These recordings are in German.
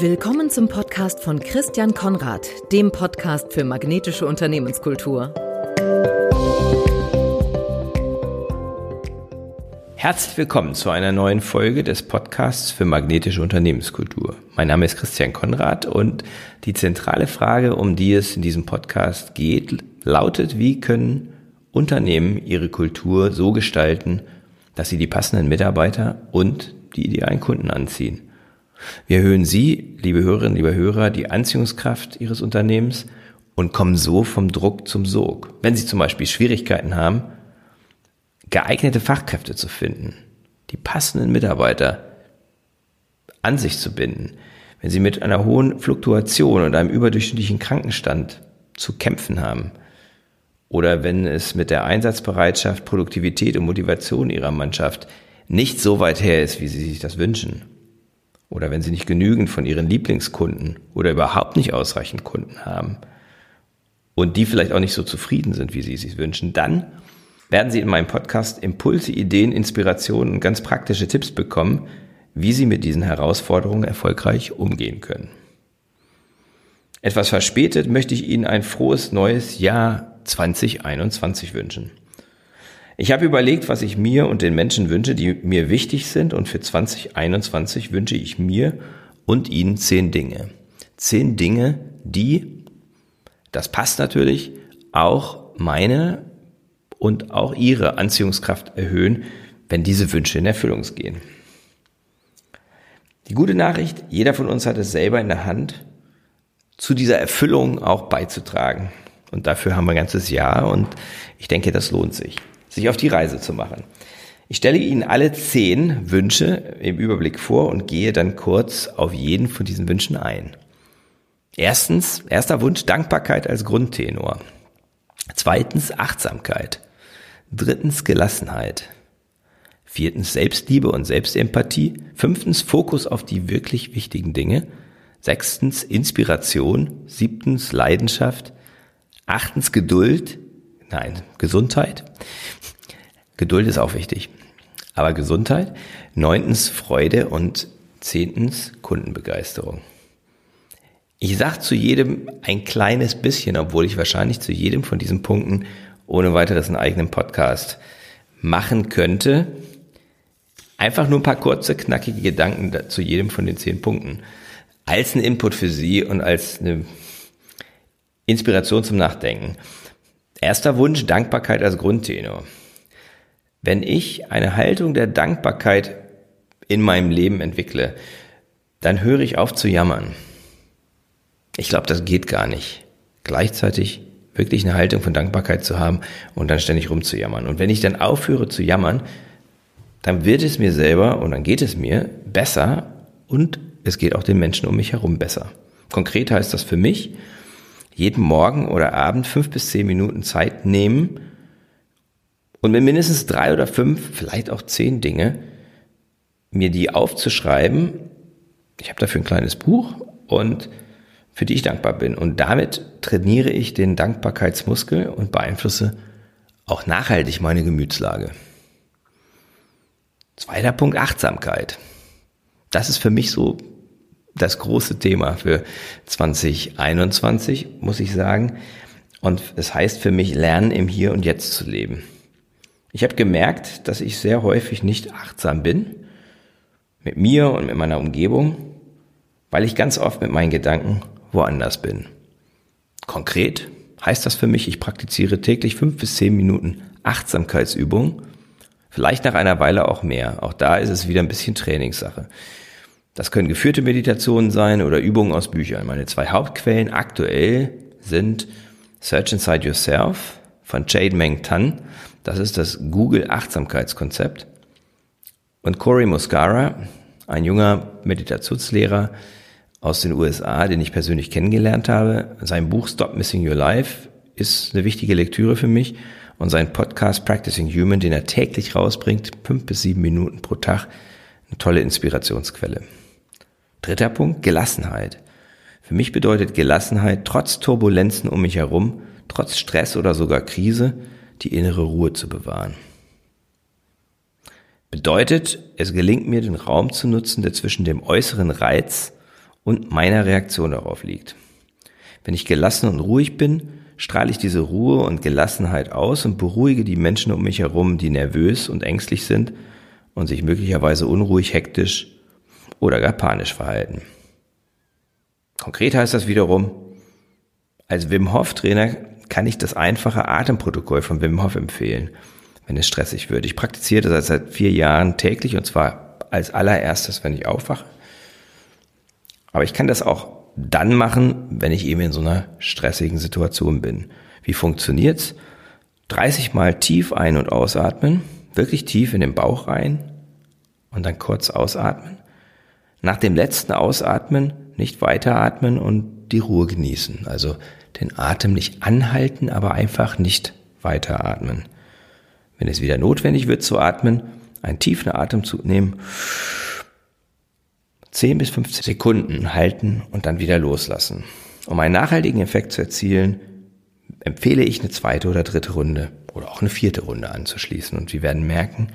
Willkommen zum Podcast von Christian Konrad, dem Podcast für magnetische Unternehmenskultur. Herzlich willkommen zu einer neuen Folge des Podcasts für magnetische Unternehmenskultur. Mein Name ist Christian Konrad und die zentrale Frage, um die es in diesem Podcast geht, lautet, wie können Unternehmen ihre Kultur so gestalten, dass sie die passenden Mitarbeiter und die idealen Kunden anziehen. Wir erhöhen Sie, liebe Hörerinnen, liebe Hörer, die Anziehungskraft Ihres Unternehmens und kommen so vom Druck zum Sog. Wenn Sie zum Beispiel Schwierigkeiten haben, geeignete Fachkräfte zu finden, die passenden Mitarbeiter an sich zu binden, wenn Sie mit einer hohen Fluktuation und einem überdurchschnittlichen Krankenstand zu kämpfen haben, oder wenn es mit der Einsatzbereitschaft, Produktivität und Motivation Ihrer Mannschaft nicht so weit her ist, wie Sie sich das wünschen, oder wenn Sie nicht genügend von Ihren Lieblingskunden oder überhaupt nicht ausreichend Kunden haben und die vielleicht auch nicht so zufrieden sind, wie Sie es sich wünschen, dann werden Sie in meinem Podcast Impulse, Ideen, Inspirationen und ganz praktische Tipps bekommen, wie Sie mit diesen Herausforderungen erfolgreich umgehen können. Etwas verspätet möchte ich Ihnen ein frohes neues Jahr 2021 wünschen. Ich habe überlegt, was ich mir und den Menschen wünsche, die mir wichtig sind und für 2021 wünsche ich mir und ihnen zehn Dinge. Zehn Dinge, die, das passt natürlich, auch meine und auch ihre Anziehungskraft erhöhen, wenn diese Wünsche in Erfüllung gehen. Die gute Nachricht, jeder von uns hat es selber in der Hand, zu dieser Erfüllung auch beizutragen. Und dafür haben wir ein ganzes Jahr und ich denke, das lohnt sich sich auf die Reise zu machen. Ich stelle Ihnen alle zehn Wünsche im Überblick vor und gehe dann kurz auf jeden von diesen Wünschen ein. Erstens, erster Wunsch, Dankbarkeit als Grundtenor. Zweitens, Achtsamkeit. Drittens, Gelassenheit. Viertens, Selbstliebe und Selbstempathie. Fünftens, Fokus auf die wirklich wichtigen Dinge. Sechstens, Inspiration. Siebtens, Leidenschaft. Achtens, Geduld. Nein, Gesundheit. Geduld ist auch wichtig. Aber Gesundheit. Neuntens Freude und zehntens Kundenbegeisterung. Ich sage zu jedem ein kleines bisschen, obwohl ich wahrscheinlich zu jedem von diesen Punkten ohne weiteres einen eigenen Podcast machen könnte. Einfach nur ein paar kurze, knackige Gedanken zu jedem von den zehn Punkten. Als ein Input für Sie und als eine Inspiration zum Nachdenken. Erster Wunsch, Dankbarkeit als Grundtenor. Wenn ich eine Haltung der Dankbarkeit in meinem Leben entwickle, dann höre ich auf zu jammern. Ich glaube, das geht gar nicht. Gleichzeitig wirklich eine Haltung von Dankbarkeit zu haben und dann ständig rumzujammern. Und wenn ich dann aufhöre zu jammern, dann wird es mir selber und dann geht es mir besser und es geht auch den Menschen um mich herum besser. Konkret heißt das für mich, jeden Morgen oder Abend fünf bis zehn Minuten Zeit nehmen und mir mindestens drei oder fünf, vielleicht auch zehn Dinge, mir die aufzuschreiben. Ich habe dafür ein kleines Buch und für die ich dankbar bin. Und damit trainiere ich den Dankbarkeitsmuskel und beeinflusse auch nachhaltig meine Gemütslage. Zweiter Punkt, Achtsamkeit. Das ist für mich so das große Thema für 2021, muss ich sagen. Und es heißt für mich, lernen im Hier und Jetzt zu leben. Ich habe gemerkt, dass ich sehr häufig nicht achtsam bin mit mir und mit meiner Umgebung, weil ich ganz oft mit meinen Gedanken woanders bin. Konkret heißt das für mich, ich praktiziere täglich fünf bis zehn Minuten Achtsamkeitsübungen, vielleicht nach einer Weile auch mehr. Auch da ist es wieder ein bisschen Trainingssache. Das können geführte Meditationen sein oder Übungen aus Büchern. Meine zwei Hauptquellen aktuell sind Search Inside Yourself von Jade Meng Tan. Das ist das Google Achtsamkeitskonzept. Und Cory Muscara, ein junger Meditationslehrer aus den USA, den ich persönlich kennengelernt habe. Sein Buch Stop Missing Your Life ist eine wichtige Lektüre für mich und sein Podcast Practicing Human, den er täglich rausbringt, fünf bis sieben Minuten pro Tag, eine tolle Inspirationsquelle. Dritter Punkt, Gelassenheit. Für mich bedeutet Gelassenheit, trotz Turbulenzen um mich herum, trotz Stress oder sogar Krise, die innere Ruhe zu bewahren. Bedeutet, es gelingt mir, den Raum zu nutzen, der zwischen dem äußeren Reiz und meiner Reaktion darauf liegt. Wenn ich gelassen und ruhig bin, strahle ich diese Ruhe und Gelassenheit aus und beruhige die Menschen um mich herum, die nervös und ängstlich sind und sich möglicherweise unruhig, hektisch oder gar panisch verhalten. Konkret heißt das wiederum, als Wim Hof Trainer kann ich das einfache Atemprotokoll von Wim Hof empfehlen, wenn es stressig wird. Ich praktiziere das seit vier Jahren täglich und zwar als allererstes, wenn ich aufwache. Aber ich kann das auch dann machen, wenn ich eben in so einer stressigen Situation bin. Wie funktioniert's? 30 Mal tief ein- und ausatmen, wirklich tief in den Bauch rein und dann kurz ausatmen. Nach dem letzten Ausatmen nicht weiteratmen und die Ruhe genießen. Also den Atem nicht anhalten, aber einfach nicht weiteratmen. Wenn es wieder notwendig wird zu atmen, einen tiefen Atemzug nehmen, 10 bis 15 Sekunden halten und dann wieder loslassen. Um einen nachhaltigen Effekt zu erzielen, empfehle ich eine zweite oder dritte Runde oder auch eine vierte Runde anzuschließen. Und wir werden merken,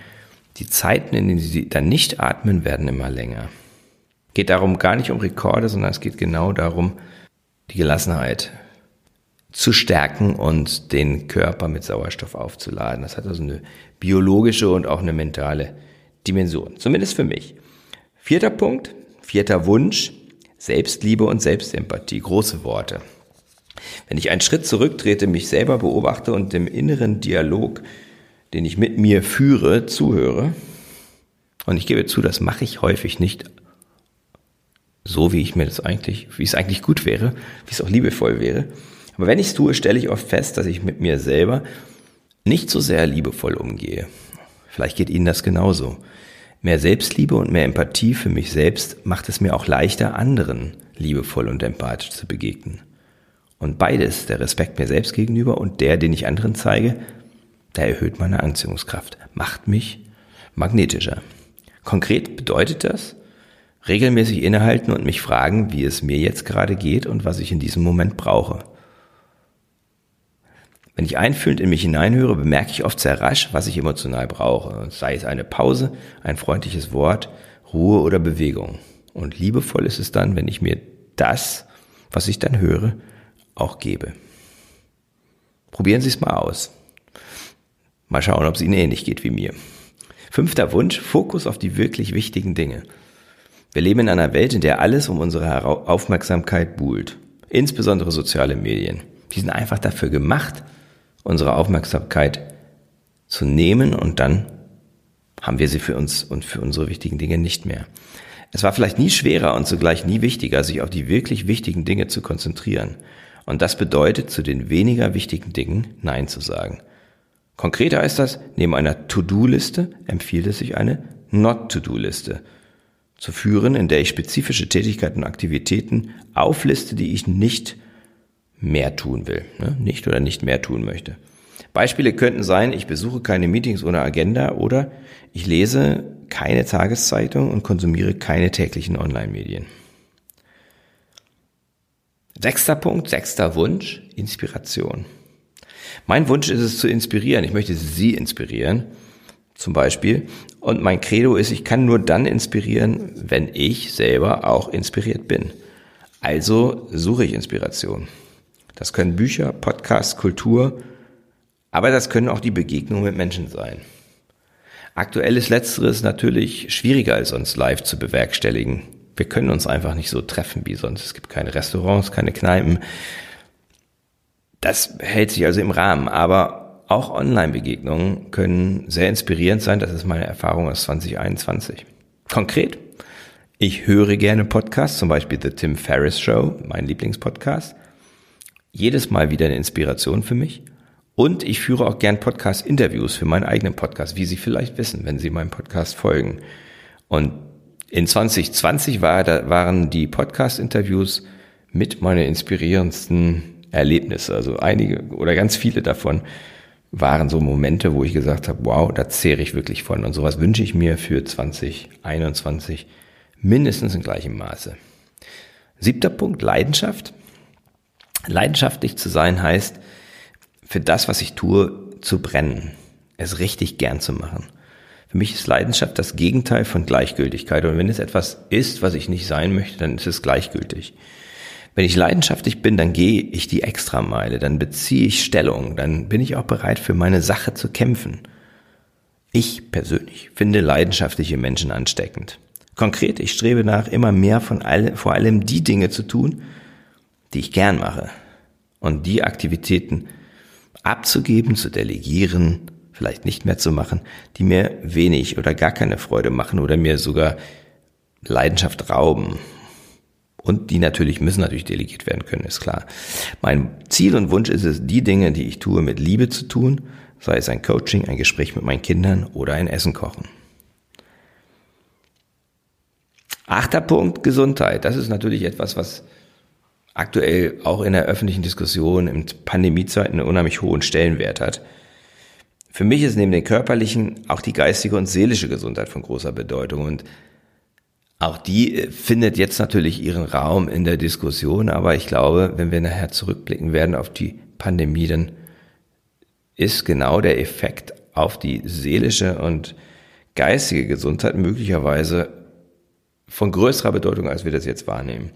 die Zeiten, in denen Sie dann nicht atmen, werden immer länger. Geht darum gar nicht um Rekorde, sondern es geht genau darum, die Gelassenheit zu stärken und den Körper mit Sauerstoff aufzuladen. Das hat also eine biologische und auch eine mentale Dimension. Zumindest für mich. Vierter Punkt, vierter Wunsch, Selbstliebe und Selbstempathie. Große Worte. Wenn ich einen Schritt zurücktrete, mich selber beobachte und dem inneren Dialog, den ich mit mir führe, zuhöre, und ich gebe zu, das mache ich häufig nicht so, wie ich mir das eigentlich, wie es eigentlich gut wäre, wie es auch liebevoll wäre, aber wenn ich es tue, stelle ich oft fest, dass ich mit mir selber nicht so sehr liebevoll umgehe. Vielleicht geht Ihnen das genauso. Mehr Selbstliebe und mehr Empathie für mich selbst macht es mir auch leichter, anderen liebevoll und empathisch zu begegnen. Und beides, der Respekt mir selbst gegenüber und der, den ich anderen zeige, der erhöht meine Anziehungskraft, macht mich magnetischer. Konkret bedeutet das, regelmäßig innehalten und mich fragen, wie es mir jetzt gerade geht und was ich in diesem Moment brauche. Wenn ich einfühlend in mich hineinhöre, bemerke ich oft sehr rasch, was ich emotional brauche. Sei es eine Pause, ein freundliches Wort, Ruhe oder Bewegung. Und liebevoll ist es dann, wenn ich mir das, was ich dann höre, auch gebe. Probieren Sie es mal aus. Mal schauen, ob es Ihnen ähnlich geht wie mir. Fünfter Wunsch, Fokus auf die wirklich wichtigen Dinge. Wir leben in einer Welt, in der alles um unsere Aufmerksamkeit buhlt. Insbesondere soziale Medien. Die sind einfach dafür gemacht, unsere Aufmerksamkeit zu nehmen und dann haben wir sie für uns und für unsere wichtigen Dinge nicht mehr. Es war vielleicht nie schwerer und zugleich nie wichtiger, sich auf die wirklich wichtigen Dinge zu konzentrieren. Und das bedeutet, zu den weniger wichtigen Dingen Nein zu sagen. Konkreter heißt das, neben einer To-Do-Liste empfiehlt es sich eine Not-To-Do-Liste zu führen, in der ich spezifische Tätigkeiten und Aktivitäten aufliste, die ich nicht mehr tun will, ne? nicht oder nicht mehr tun möchte. Beispiele könnten sein, ich besuche keine Meetings ohne Agenda oder ich lese keine Tageszeitung und konsumiere keine täglichen Online-Medien. Sechster Punkt, sechster Wunsch, Inspiration. Mein Wunsch ist es zu inspirieren. Ich möchte Sie inspirieren, zum Beispiel. Und mein Credo ist, ich kann nur dann inspirieren, wenn ich selber auch inspiriert bin. Also suche ich Inspiration. Das können Bücher, Podcasts, Kultur, aber das können auch die Begegnungen mit Menschen sein. Aktuell ist letzteres natürlich schwieriger als sonst live zu bewerkstelligen. Wir können uns einfach nicht so treffen wie sonst. Es gibt keine Restaurants, keine Kneipen. Das hält sich also im Rahmen, aber auch Online-Begegnungen können sehr inspirierend sein. Das ist meine Erfahrung aus 2021. Konkret, ich höre gerne Podcasts, zum Beispiel The Tim Ferriss Show, mein Lieblingspodcast jedes Mal wieder eine Inspiration für mich. Und ich führe auch gern Podcast-Interviews für meinen eigenen Podcast, wie Sie vielleicht wissen, wenn Sie meinem Podcast folgen. Und in 2020 war, waren die Podcast-Interviews mit meine inspirierendsten Erlebnisse. Also einige oder ganz viele davon waren so Momente, wo ich gesagt habe, wow, da zehre ich wirklich von. Und sowas wünsche ich mir für 2021 mindestens in gleichem Maße. Siebter Punkt, Leidenschaft. Leidenschaftlich zu sein heißt, für das, was ich tue, zu brennen, es richtig gern zu machen. Für mich ist Leidenschaft das Gegenteil von Gleichgültigkeit. Und wenn es etwas ist, was ich nicht sein möchte, dann ist es gleichgültig. Wenn ich leidenschaftlich bin, dann gehe ich die Extrameile, dann beziehe ich Stellung, dann bin ich auch bereit, für meine Sache zu kämpfen. Ich persönlich finde leidenschaftliche Menschen ansteckend. Konkret, ich strebe nach, immer mehr von alle, vor allem die Dinge zu tun, die ich gern mache. Und die Aktivitäten abzugeben, zu delegieren, vielleicht nicht mehr zu machen, die mir wenig oder gar keine Freude machen oder mir sogar Leidenschaft rauben. Und die natürlich müssen natürlich delegiert werden können, ist klar. Mein Ziel und Wunsch ist es, die Dinge, die ich tue, mit Liebe zu tun, sei es ein Coaching, ein Gespräch mit meinen Kindern oder ein Essen kochen. Achter Punkt, Gesundheit. Das ist natürlich etwas, was aktuell auch in der öffentlichen Diskussion in Pandemiezeiten einen unheimlich hohen Stellenwert hat. Für mich ist neben den körperlichen auch die geistige und seelische Gesundheit von großer Bedeutung und auch die äh, findet jetzt natürlich ihren Raum in der Diskussion, aber ich glaube, wenn wir nachher zurückblicken werden auf die Pandemie, dann ist genau der Effekt auf die seelische und geistige Gesundheit möglicherweise von größerer Bedeutung, als wir das jetzt wahrnehmen.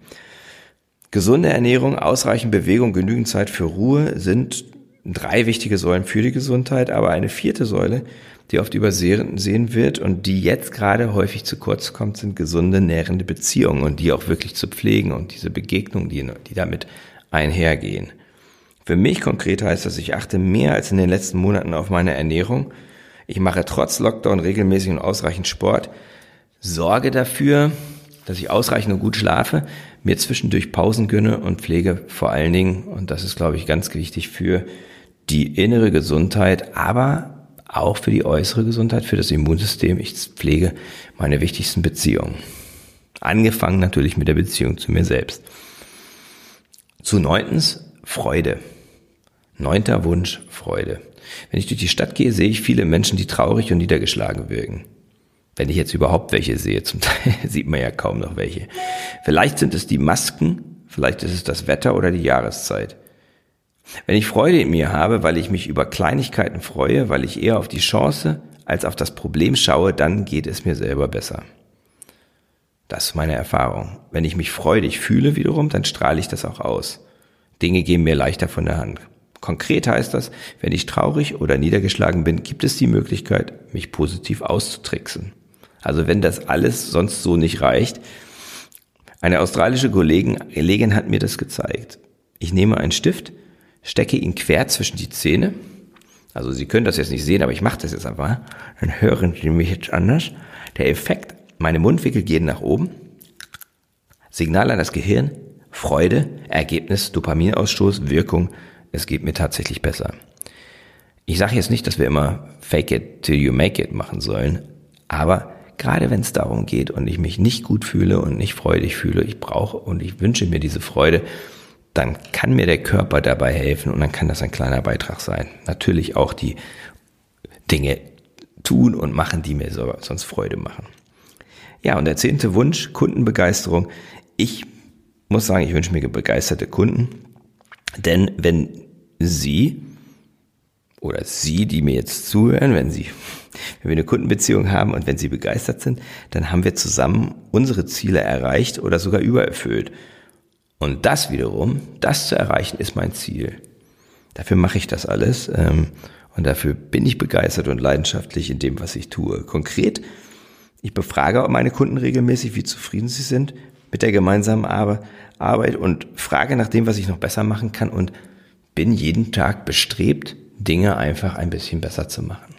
Gesunde Ernährung, ausreichend Bewegung, genügend Zeit für Ruhe sind drei wichtige Säulen für die Gesundheit, aber eine vierte Säule, die oft übersehen wird und die jetzt gerade häufig zu kurz kommt, sind gesunde, nährende Beziehungen und die auch wirklich zu pflegen und diese Begegnungen, die, die damit einhergehen. Für mich konkret heißt das, ich achte mehr als in den letzten Monaten auf meine Ernährung. Ich mache trotz Lockdown regelmäßig und ausreichend Sport, sorge dafür, dass ich ausreichend und gut schlafe, mir zwischendurch Pausen gönne und pflege vor allen Dingen, und das ist, glaube ich, ganz wichtig für die innere Gesundheit, aber auch für die äußere Gesundheit, für das Immunsystem. Ich pflege meine wichtigsten Beziehungen. Angefangen natürlich mit der Beziehung zu mir selbst. Zu neuntens Freude. Neunter Wunsch Freude. Wenn ich durch die Stadt gehe, sehe ich viele Menschen, die traurig und niedergeschlagen wirken. Wenn ich jetzt überhaupt welche sehe, zum Teil sieht man ja kaum noch welche. Vielleicht sind es die Masken, vielleicht ist es das Wetter oder die Jahreszeit. Wenn ich Freude in mir habe, weil ich mich über Kleinigkeiten freue, weil ich eher auf die Chance als auf das Problem schaue, dann geht es mir selber besser. Das ist meine Erfahrung. Wenn ich mich freudig fühle wiederum, dann strahle ich das auch aus. Dinge gehen mir leichter von der Hand. Konkret heißt das, wenn ich traurig oder niedergeschlagen bin, gibt es die Möglichkeit, mich positiv auszutricksen. Also wenn das alles sonst so nicht reicht, eine australische Kollegin, hat mir das gezeigt. Ich nehme einen Stift, stecke ihn quer zwischen die Zähne. Also Sie können das jetzt nicht sehen, aber ich mache das jetzt einfach. Dann hören Sie mich jetzt anders. Der Effekt, meine Mundwinkel gehen nach oben. Signal an das Gehirn, Freude, Ergebnis, Dopaminausstoß, Wirkung, es geht mir tatsächlich besser. Ich sage jetzt nicht, dass wir immer Fake it till you make it machen sollen, aber gerade wenn es darum geht und ich mich nicht gut fühle und nicht freudig fühle, ich brauche und ich wünsche mir diese Freude, dann kann mir der Körper dabei helfen und dann kann das ein kleiner Beitrag sein. Natürlich auch die Dinge tun und machen, die mir sonst Freude machen. Ja, und der zehnte Wunsch, Kundenbegeisterung. Ich muss sagen, ich wünsche mir begeisterte Kunden, denn wenn Sie oder Sie, die mir jetzt zuhören, wenn Sie, wenn wir eine Kundenbeziehung haben und wenn Sie begeistert sind, dann haben wir zusammen unsere Ziele erreicht oder sogar übererfüllt. Und das wiederum, das zu erreichen, ist mein Ziel. Dafür mache ich das alles ähm, und dafür bin ich begeistert und leidenschaftlich in dem, was ich tue. Konkret, ich befrage meine Kunden regelmäßig, wie zufrieden sie sind mit der gemeinsamen Arbeit und frage nach dem, was ich noch besser machen kann und bin jeden Tag bestrebt, Dinge einfach ein bisschen besser zu machen.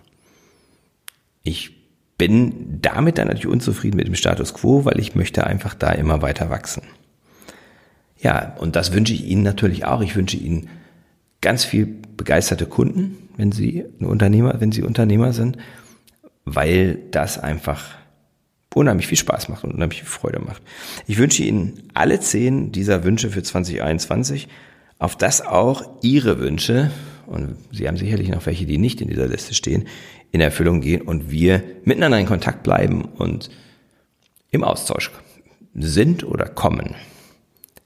Ich bin damit dann natürlich unzufrieden mit dem Status quo, weil ich möchte einfach da immer weiter wachsen. Ja, und das wünsche ich Ihnen natürlich auch. Ich wünsche Ihnen ganz viel begeisterte Kunden, wenn Sie Unternehmer, wenn Sie Unternehmer sind, weil das einfach unheimlich viel Spaß macht und unheimlich viel Freude macht. Ich wünsche Ihnen alle zehn dieser Wünsche für 2021, auf das auch Ihre Wünsche, und Sie haben sicherlich noch welche, die nicht in dieser Liste stehen, in Erfüllung gehen und wir miteinander in Kontakt bleiben und im Austausch sind oder kommen.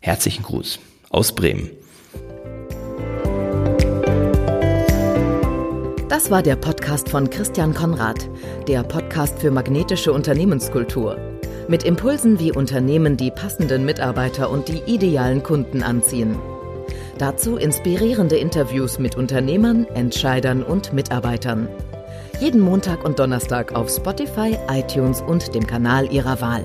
Herzlichen Gruß aus Bremen. Das war der Podcast von Christian Konrad, der Podcast für magnetische Unternehmenskultur. Mit Impulsen, wie Unternehmen die passenden Mitarbeiter und die idealen Kunden anziehen. Dazu inspirierende Interviews mit Unternehmern, Entscheidern und Mitarbeitern. Jeden Montag und Donnerstag auf Spotify, iTunes und dem Kanal Ihrer Wahl.